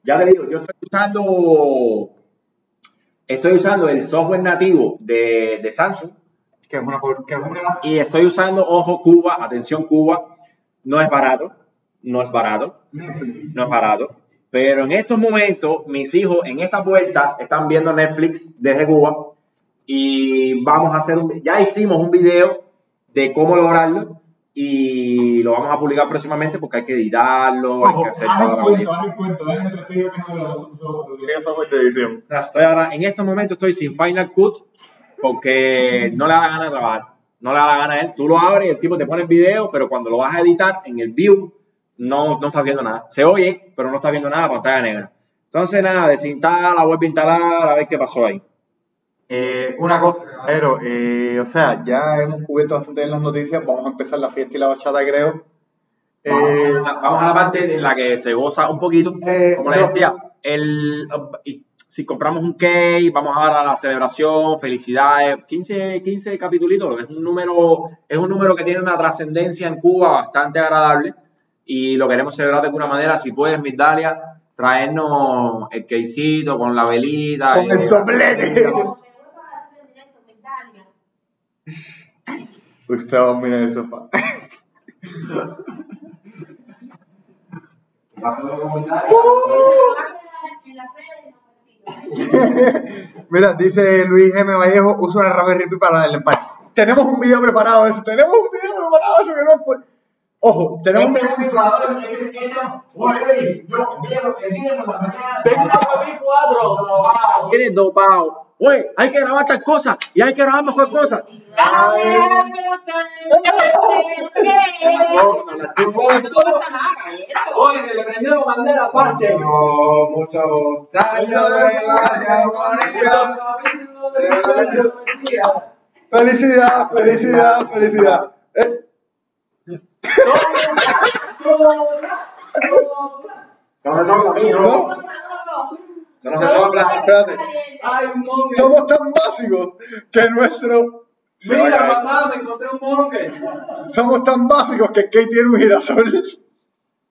Ya te digo, yo estoy usando, estoy usando el software nativo de, de Samsung Que es una, que es una y estoy usando, ojo, Cuba, atención Cuba, no es barato, no es barato, no es barato, pero en estos momentos mis hijos en esta puerta están viendo Netflix desde Cuba y vamos a hacer un, ya hicimos un video de cómo lograrlo y lo vamos a publicar próximamente porque hay que editarlo, hay que hacer toda la vaina. haz el cuento, que en estos momentos estoy sin Final Cut porque no le da la gana de trabajar. No le da la gana a él. Tú lo abres y el tipo te pone el video, pero cuando lo vas a editar en el view, no, no estás viendo nada. Se oye, pero no estás viendo nada, pantalla negra. Entonces, nada, desinstala, vuelve a instalar, a ver qué pasó ahí. Eh, una cosa, pero, eh, o sea, ya hemos cubierto bastante en las noticias. Vamos a empezar la fiesta y la bachata, creo. Eh, Vamos a la parte en la que se goza un poquito. Eh, Como les decía, el, si compramos un cake, vamos a dar a la celebración, felicidades, 15, 15 capítulos, es un número, es un número que tiene una trascendencia en Cuba bastante agradable y lo queremos celebrar de alguna manera. Si puedes, Migdalia, traernos el queicito con la velita. Con y- el soplete. Me vuelvo a hacer en directo, me Italia. Usted va a mirar el sofá. Mira, dice Luis M. Vallejo, usa una Raspberry Pi para el empate. Tenemos un video preparado de eso, tenemos un video preparado de eso que no fue. Ojo, tenemos un... Este ventilador es que se echan, oye, yo quiero que viene por la mañana. Venga, papi, cuatro. Wow. Tiene dopado. Oye, hay que grabar tal cosa y hay que grabar mejor cosa. Oye, le prendieron bandera Apache. No, muchos Felicidad, felicidad, felicidad. Eh, No se sopla, mío, no. Eso no se sopla. Espérate. Ay, un. Somos tan básicos que nuestro... Mira, mamá, me encontré un monje. Somos tan básicos que Kate tiene un girasol.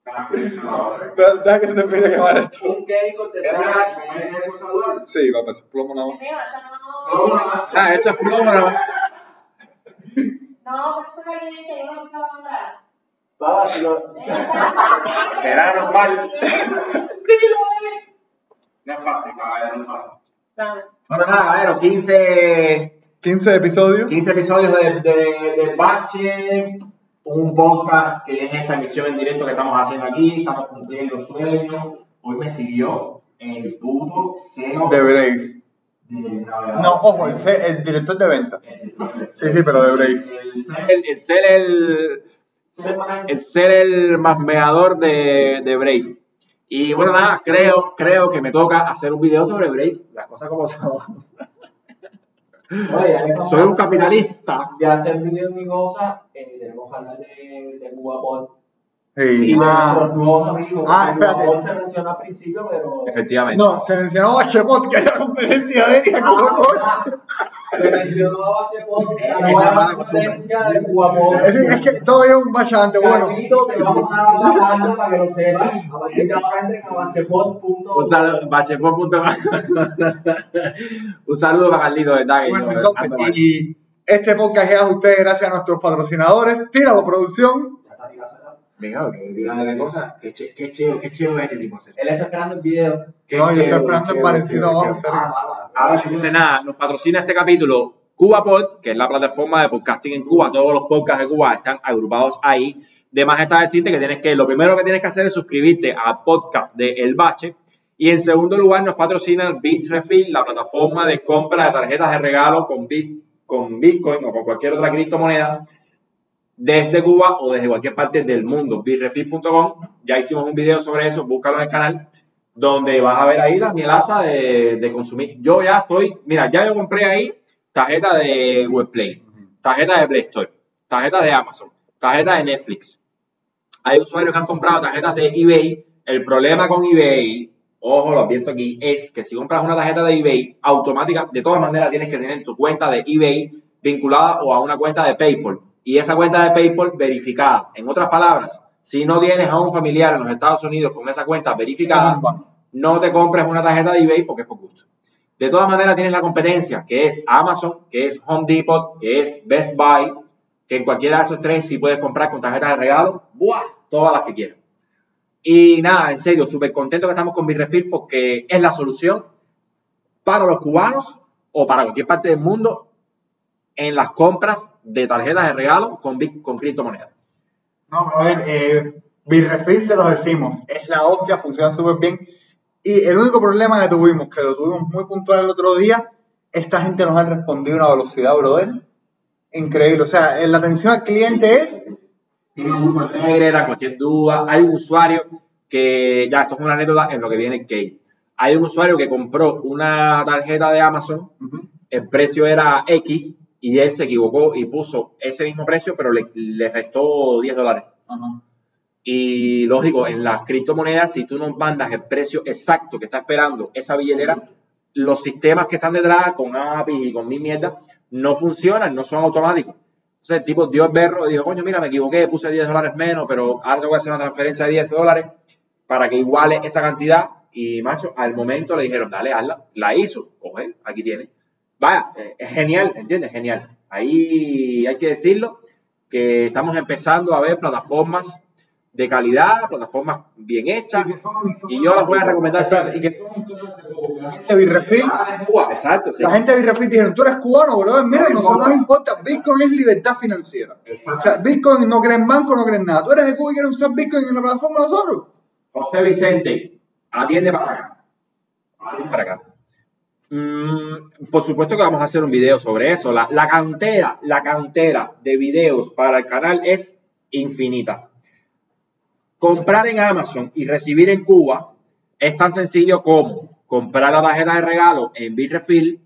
Espera, deja que se te empiece a quemar esto. Un queico te Sí, va a pasar plomo nada más. Ah, eso es plomo, ¿no? No, es por ahí que yo no puedo hablar. Baba, si lo- Será normal. Sí, lo es. No es fácil, caballero, no es fácil. Bueno, nada, caballero, 15, 15 episodios. 15 episodios de, de, de Bache, un podcast que es esta emisión en directo que estamos haciendo aquí, estamos cumpliendo sueños. Hoy me siguió el puto CEO De Brave. No, ojo, el, el director de venta. El- Sí, sí, pero de Brave. El ser el, el ser el, el el masmeador de, de Brave. Y bueno, nada, creo, creo que me toca hacer un video sobre Brave, las cosas como son. Oye, Soy un capitalista. de hacer videos y cosas, eh, tenemos hablar de, de Guapol Sí. y de Ah, nuestros nuevos amigos. Ah, espérate. Se menciona al principio, pero. Efectivamente. no, se mencionó Hbot, que es la conferencia de ella. ¿cómo Se mencionó poco Es la nueva competencia de. Es, es que todavía es un bachante bueno. Carlito, te vamos a dar la banda para que lo sepas. A partir de ahora entren a. Un saludo, bachepot.com. Un saludo para Carlito, ¿verdad? Que Bueno, entonces, y este podcast es a ustedes gracias a nuestros patrocinadores. Tíralo, producción. Ya está, tira, tira. Venga, que cosas. Qué che- qué cheo, qué cheo es este tipo. Ser. Él está esperando el video. Qué No, yo estoy esperando el parecido cheo. Ah, Ahora sí, de nada, nos patrocina este capítulo CubaPod, que es la plataforma de podcasting en Cuba. Todos los podcasts de Cuba están agrupados ahí. De más está decirte que tienes que, lo primero que tienes que hacer es suscribirte al podcast de El Bache. Y en segundo lugar nos patrocina Bitrefill, la plataforma de compra de tarjetas de regalo con, Bit, con Bitcoin o con cualquier otra criptomoneda desde Cuba o desde cualquier parte del mundo. Bitrefill.com, ya hicimos un video sobre eso, búscalo en el canal donde vas a ver ahí la mielaza de, de consumir. Yo ya estoy, mira, ya yo compré ahí tarjeta de Webplay, tarjeta de Play Store, tarjeta de Amazon, tarjeta de Netflix. Hay usuarios que han comprado tarjetas de eBay. El problema con eBay, ojo, lo advierto aquí, es que si compras una tarjeta de eBay, automática, de todas maneras tienes que tener tu cuenta de eBay vinculada o a una cuenta de PayPal. Y esa cuenta de PayPal verificada. En otras palabras, Si no tienes a un familiar en los Estados Unidos con esa cuenta verificada, no te compres una tarjeta de eBay porque es por gusto. De todas maneras, tienes la competencia, que es Amazon, que es Home Depot, que es Best Buy, que en cualquiera de esos tres sí puedes comprar con tarjetas de regalo, ¡buah! todas las que quieras. Y nada, en serio, súper contento que estamos con Birrefill porque es la solución para los cubanos o para cualquier parte del mundo en las compras de tarjetas de regalo con, con criptomonedas. No, a ver, eh, se lo decimos, es la hostia, funciona súper bien. Y el único problema que tuvimos, que lo tuvimos muy puntual el otro día, esta gente nos ha respondido a una velocidad, brother. Increíble. O sea, eh, la atención al cliente es. Negrera, cualquier duda. Hay un usuario que, ya esto es una anécdota en lo que viene Kate. Hay un usuario que compró una tarjeta de Amazon, Ujú. el precio era X y él se equivocó y puso ese mismo precio, pero le, le restó 10 dólares. Ajá. Y lógico, en las criptomonedas, si tú no mandas el precio exacto que está esperando esa billetera, los sistemas que están detrás, con APIs y con mi mierda, no funcionan, no son automáticos. Entonces el tipo dio el berro y dijo, coño, mira, me equivoqué, puse 10 dólares menos, pero ahora tengo que hacer una transferencia de 10 dólares para que iguale esa cantidad. Y, macho, al momento le dijeron, dale, hazla. La hizo, coge, aquí tiene. Vaya, eh, es genial, ¿entiendes? Genial. Ahí hay que decirlo, que estamos empezando a ver plataformas de calidad, plataformas bien hechas, y yo las voy a recomendar. Exacto, y que son La gente de Birrefill, Ah, exacto, sí. la gente de Birrefill dijeron, tú eres cubano, brother, mira, nosotros no nos importa, Bitcoin es libertad financiera. O sea, Bitcoin no cree en banco, no cree en nada. Tú eres de Cuba y quieres usar Bitcoin en la plataforma de nosotros. José Vicente, atiende para acá. Atiende para acá. Mm, por supuesto que vamos a hacer un video sobre eso. La, la cantera, la cantera de videos para el canal es infinita. Comprar en Amazon y recibir en Cuba es tan sencillo como comprar la tarjeta de regalo en Bitrefill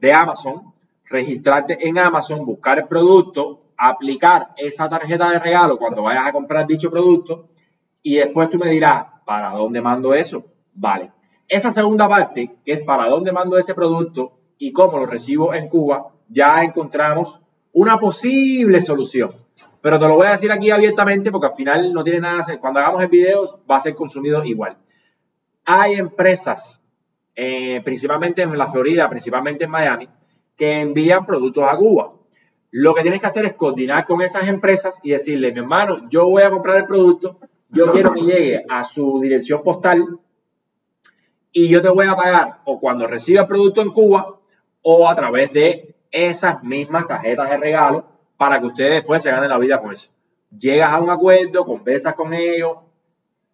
de Amazon, registrarte en Amazon, buscar el producto, aplicar esa tarjeta de regalo cuando vayas a comprar dicho producto y después tú me dirás, ¿para dónde mando eso? Vale. Esa segunda parte, que es para dónde mando ese producto y cómo lo recibo en Cuba, ya encontramos una posible solución. Pero te lo voy a decir aquí abiertamente porque al final no tiene nada que hacer. Cuando hagamos el video va a ser consumido igual. Hay empresas, eh, principalmente en la Florida, principalmente en Miami, que envían productos a Cuba. Lo que tienes que hacer es coordinar con esas empresas y decirle, mi hermano, yo voy a comprar el producto, yo quiero que llegue a su dirección postal y yo te voy a pagar o cuando reciba producto en Cuba o a través de esas mismas tarjetas de regalo para que ustedes después se ganen la vida con eso. Llegas a un acuerdo, conversas con ellos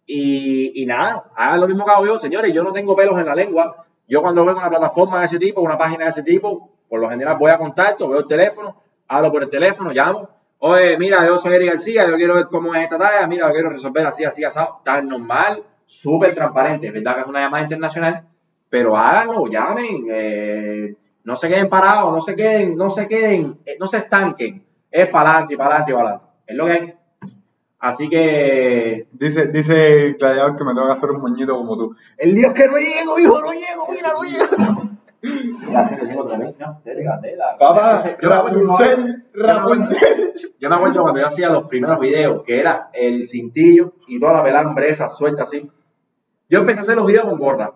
y, nada, hagan lo mismo que hago yo. Señores, yo no tengo pelos en la lengua. Yo cuando veo una plataforma de ese tipo, una página de ese tipo, por lo general voy a contacto, veo el teléfono, hablo por el teléfono, llamo. Oye, mira, yo soy Eric García, yo quiero ver cómo es esta talla, mira, yo quiero resolver así, así, asado. Tan normal, súper transparente. Es verdad que es una llamada internacional, pero háganlo, llamen, eh, no se queden parados, no se queden, no se queden, eh, no se estanquen. Es para adelante, para adelante, para adelante. Es lo que hay. Así que Dice, dice Gladiador que me tengo que hacer un moñito como tú. El día que no llego, hijo, no llego, mira, no llego. Papá, Yo me acuerdo. Yo me cuando yo hacía los primeros videos, que era el cintillo y toda la pelambre esa suelta así. Yo empecé a hacer los videos con gorra.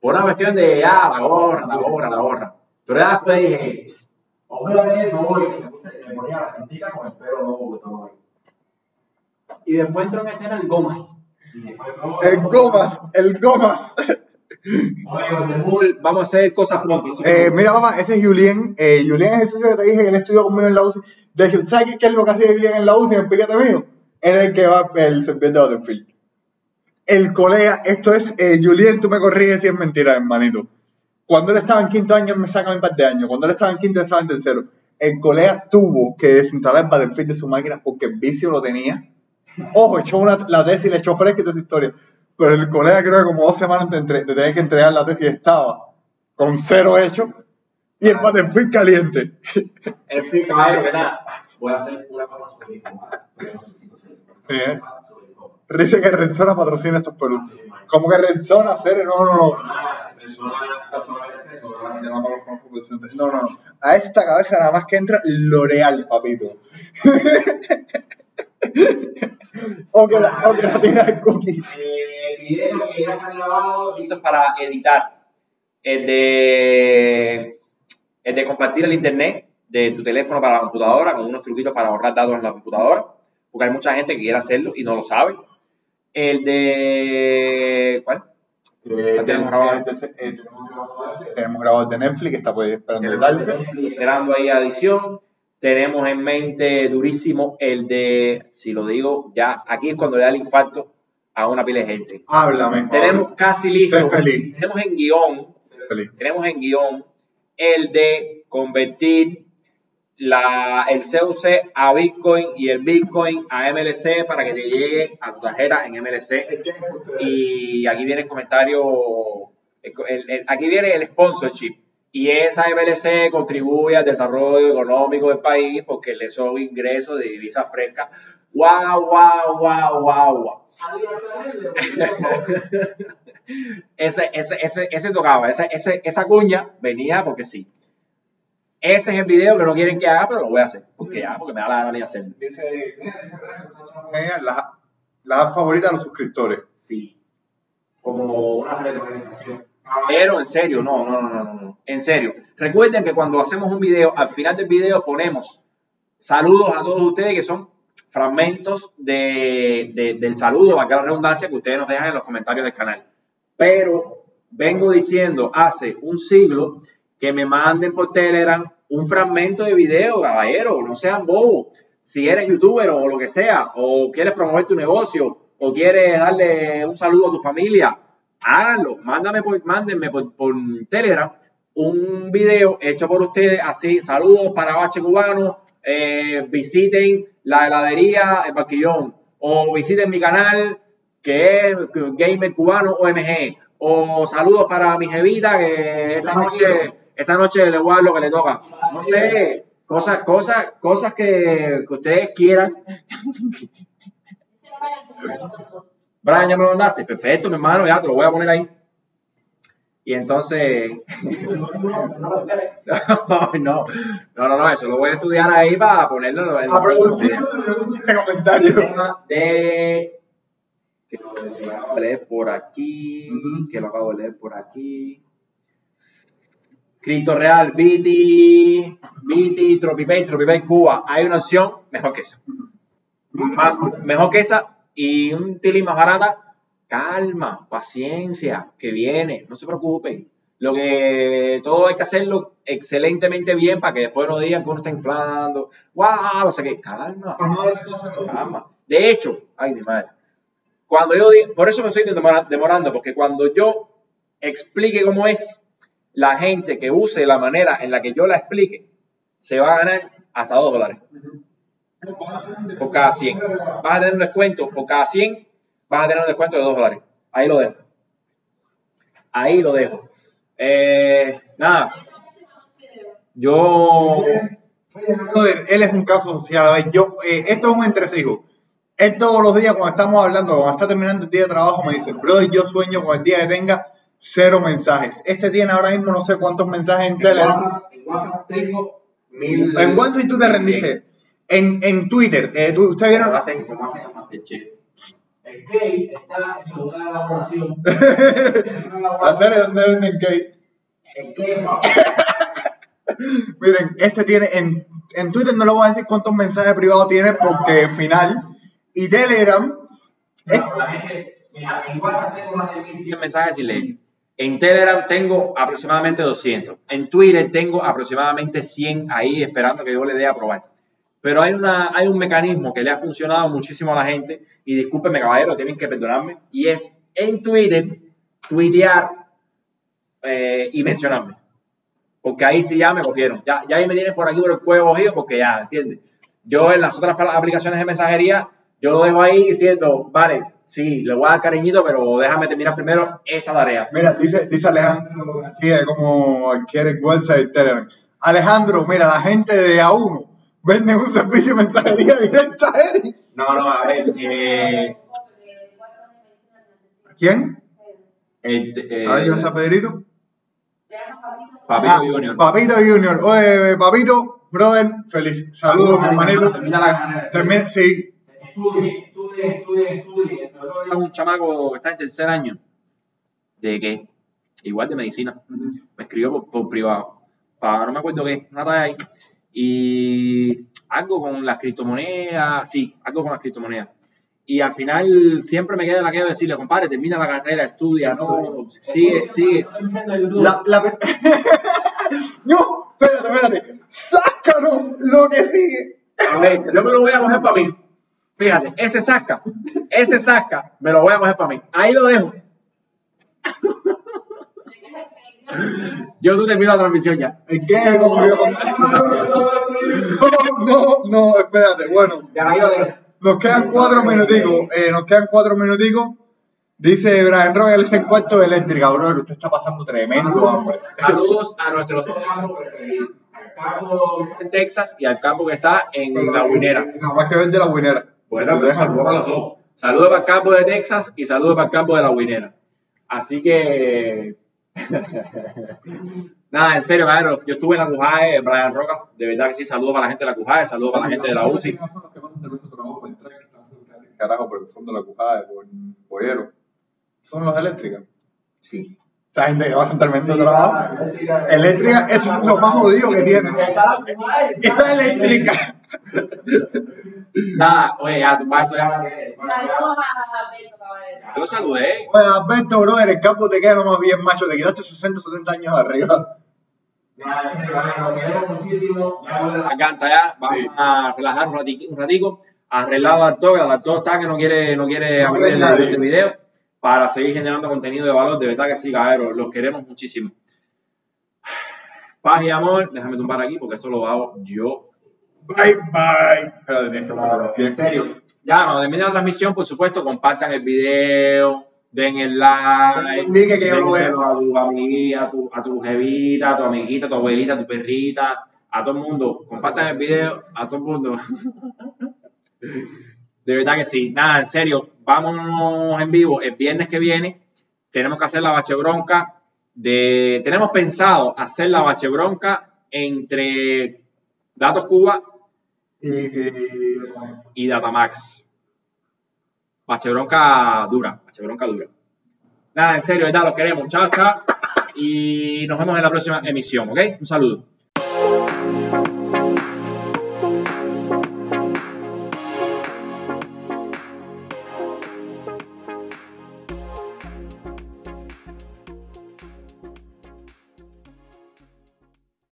Por una cuestión de, ah, la gorra, la gorra, la gorra. Pero ya después dije, ojalá de eso, voy. Y me, ponía la cintica con el pelo loco que estaba ahí. Y después entró en escena el Gomas. El gomas, el gomas. El vamos a hacer cosas no sé Eh, mira, papá, ese es Julien. Eh, Julien es el socio que te dije que él estudió conmigo en la UCI. De hecho, ¿sabes qué- es lo que hacía Julien en la UCI en el piquete mío? Era el que va el servidor de Battlefield. El colega, esto es, eh, Julien, tú me corriges si es mentira, hermanito. Cuando él estaba en quinto año, me saca un par de años. Cuando él estaba en quinto, estaba en tercero. El colega tuvo que desinstalar Battlefield de su máquina porque el vicio lo tenía. Ojo, echó una, la tesis y le echó fresca y toda esa historia. Pero el colega creo que como dos semanas de, entre- de tener que entregar la tesis estaba con cero hecho y el Battlefield caliente. En fin, caballero, nada. Voy a hacer una cosa sobre el se- Eh. Dice que Renzona patrocina estos perú. ¿Cómo que Renzona, Fere? No, no, no. No, no, no. A esta cabeza nada más que entra L'Oreal, papito. O que la, o que la tiene el cookie. Eh, videos que ya están grabados, listos para editar. El de, el de compartir el internet de tu teléfono para la computadora, con unos truquitos para ahorrar datos en la computadora, porque hay mucha gente que quiere hacerlo y no lo sabe. El de. ¿Cuál? Eh, tenemos grabado. eh, tenemos grabado grabado el de Netflix que está pues. Esperando ahí adición. Tenemos en mente durísimo el de, si lo digo, ya aquí es cuando le da el infarto a una pila de gente. Háblame. Tenemos casi listo. Feliz. Tenemos en guion feliz. tenemos en guion el de convertir la, el CUC a Bitcoin y el Bitcoin a MLC para que te llegue a tu tarjeta en MLC. Y aquí viene el comentario, el- aquí viene el sponsorship. Y esa MLC contribuye al desarrollo económico del país porque le son ingresos de divisas frescas. ¡Guau, guau, guau, guau, guau! ese, ese, ese, ese tocaba, ese, ese, esa cuña venía porque sí. Ese es el video que no quieren que haga, pero lo voy a hacer. Porque ya, porque me da la gana de hacerlo. Dice, las apps favoritas de los suscriptores. Sí. Como una retroalimentación. Pero en serio, no, no, no, no, no. En serio. Recuerden que cuando hacemos un video, al final del video ponemos saludos a todos ustedes que son fragmentos de, de- del saludo, valga la redundancia, que ustedes nos dejan en los comentarios del canal. Pero vengo diciendo hace un siglo que me manden por Telegram un fragmento de video, caballero, no sean bobos. Si eres youtuber o lo que sea, o quieres promover tu negocio, o quieres darle un saludo a tu familia, háganlo. Mándame por, mándenme por, por Telegram un video hecho por ustedes, así, saludos para Bache Cubano, eh, visiten la heladería El Barquillón, o visiten mi canal que es Gamer Cubano OMG, o saludos para mi jevita que esta noche, esta noche le voy a dar lo que le toca. No sé, cosas, cosas, cosas que, que ustedes quieran. Brian, ya me lo mandaste. Perfecto, mi hermano, ya te lo voy a poner ahí. Y entonces. no, no, no, no, eso lo voy a estudiar ahí para ponerlo en A producir este comentario. de que lo acabo de leer por aquí, que lo acabo de leer por aquí. Cristo Real, Biti, Biti, Tropipay, Tropipay Cuba. Hay una opción mejor que esa. Más- mejor que esa y un más barata. Calma, paciencia, que viene, no se preocupen. Lo que todo hay que hacerlo excelentemente bien para que después no digan que uno está inflando. ¡Wow! No sé qué. Calma. Calma. De hecho, ay, mi madre. Cuando yo digo, por eso me estoy demora- demorando, porque cuando yo explique cómo es, la gente que use la manera en la que yo la explique, se va a ganar hasta 2 dólares. Por cada 100. Vas a tener un descuento por cada 100, vas a tener un descuento de 2 dólares. Ahí lo dejo. Ahí lo dejo. Eh, nada, yo él es un caso social. A ver, yo, eh, esto es un entresijo. Él todos los días, cuando estamos hablando, cuando está terminando el día de trabajo, me dice, brother, yo sueño con el día que tenga cero mensajes. Este tiene ahora mismo no sé cuántos mensajes en en en WhatsApp tengo mil. En WhatsApp tú te rendiste. En, en Twitter, eh, tú- ¿ustedes vieron? hacen, como hacen en Masterchef. El cake está en su lugar de elaboración. Hacer el donde venden cake. El cake Miren, este tiene, en, en Twitter no le voy a decir cuántos mensajes privados tiene porque final. Y Telegram, No, la gente, mira, en WhatsApp tengo más de 1100 mensajes sin leer. En Telegram tengo aproximadamente 200. En Twitter tengo aproximadamente 100 ahí esperando que yo le dé a probar. Pero hay, una, hay un mecanismo que le ha funcionado muchísimo a la gente, y discúlpenme caballero, tienen que perdonarme, y es en Twitter, tuitear eh, y mencionarme. Porque ahí sí ya me cogieron. Ya, ya ahí me tienen por aquí por el cuello cogido porque ya, ¿entiendes? Yo en las otras aplicaciones de mensajería, yo lo dejo ahí diciendo, vale, sí, le voy a dar cariñito, pero déjame terminar primero esta tarea. mira, dice, dice Alejandro García como quiere WhatsApp y Telegram. Alejandro, mira, la gente de A1 vende un servicio de mensajería directa a él. No, no, a ver, eh, ¿Quién? eh, eh, A ver, ¿quién está Pedrito? Papito Ah, Junior. Papito Junior. Oye, Papito, brother, feliz. Saludos, hermanito. Termina la Termina, sí, Estudie, estudie. El otro día Un chamaco que está en tercer año. ¿De qué? Igual de medicina. Me escribió por, por privado. Para, no me acuerdo qué, una talla ahí. Y algo con las criptomonedas, sí, algo con las criptomonedas. Y al final siempre me queda la que decirle, compadre, termina la carrera, estudia, no, sigue, sigue. La, la... no, espérate, espérate. Sácanos lo que sigue. A ver, yo me lo voy a coger para mí. Fíjate, ese saca, ese saca, me lo voy a coger para mí. Ahí lo dejo. Yo tú termino la transmisión ya. ¿En qué? No, no, no, espérate. Bueno, nos quedan cuatro minuticos. Eh, nos quedan cuatro minuticos. Dice Brian Royal está en cuarto de eléctrica, brother. Usted está pasando tremendo hambre. Saludos a nuestros dos campos. Al campo en Texas y al campo que está en la Guinera. Nada más que ver de la winera. Bueno, pues saludos dos. Saludos para el campo de Texas y saludos para el campo de la Guinera. Así que. Nada, en serio, cabrón. Yo estuve en la Cujae, Brian Roca. De verdad que sí, saludos para la gente de la Cujae, saludos para la gente de la UCI. Carajo, por el fondo de la cujada, por Boyero. Son los eléctricas. Sí. Esa gente que va a tremendo trabajo. Eléctrica es lo más jodido que tiene. Esta eléctrica. Nada, oye, ya, tú vas a estudiar. Saludos a Beto Caballero. Yo lo saludé. Oye, Alberto, brother, el campo te queda nomás bien, macho. Te quedaste 60, 70 años arriba. Nada, en serio, Lo queremos muchísimo. Ya la canta ya. Vamos a relajar un ratico. Un ratico. Arreglado al todo está que no quiere, no quiere No abrir el, el video para seguir generando contenido de valor. De verdad que sí, cabrón. Los queremos muchísimo. Paz y amor. Déjame tumbar aquí porque esto lo hago yo Bye, bye. Espérate, tienes que parar. En serio. Ya, cuando termine la transmisión, por supuesto, compartan el video, den el like, Dije que yo lo veo. dénselo a tu amiga, a tu, a tu jevita, a tu amiguita, a tu abuelita, a tu perrita, a todo el mundo. Compartan el video, a todo el mundo. De verdad que sí. Nada, en serio, vámonos en vivo. El viernes que viene tenemos que hacer la bache bronca. De, tenemos pensado hacer la bache bronca entre Datos Cuba y Datamax. Bache bronca dura, bache bronca dura. Nada, en serio, verdad, los queremos. Chao, chao. Y nos vemos en la próxima emisión, ¿ok? Un saludo.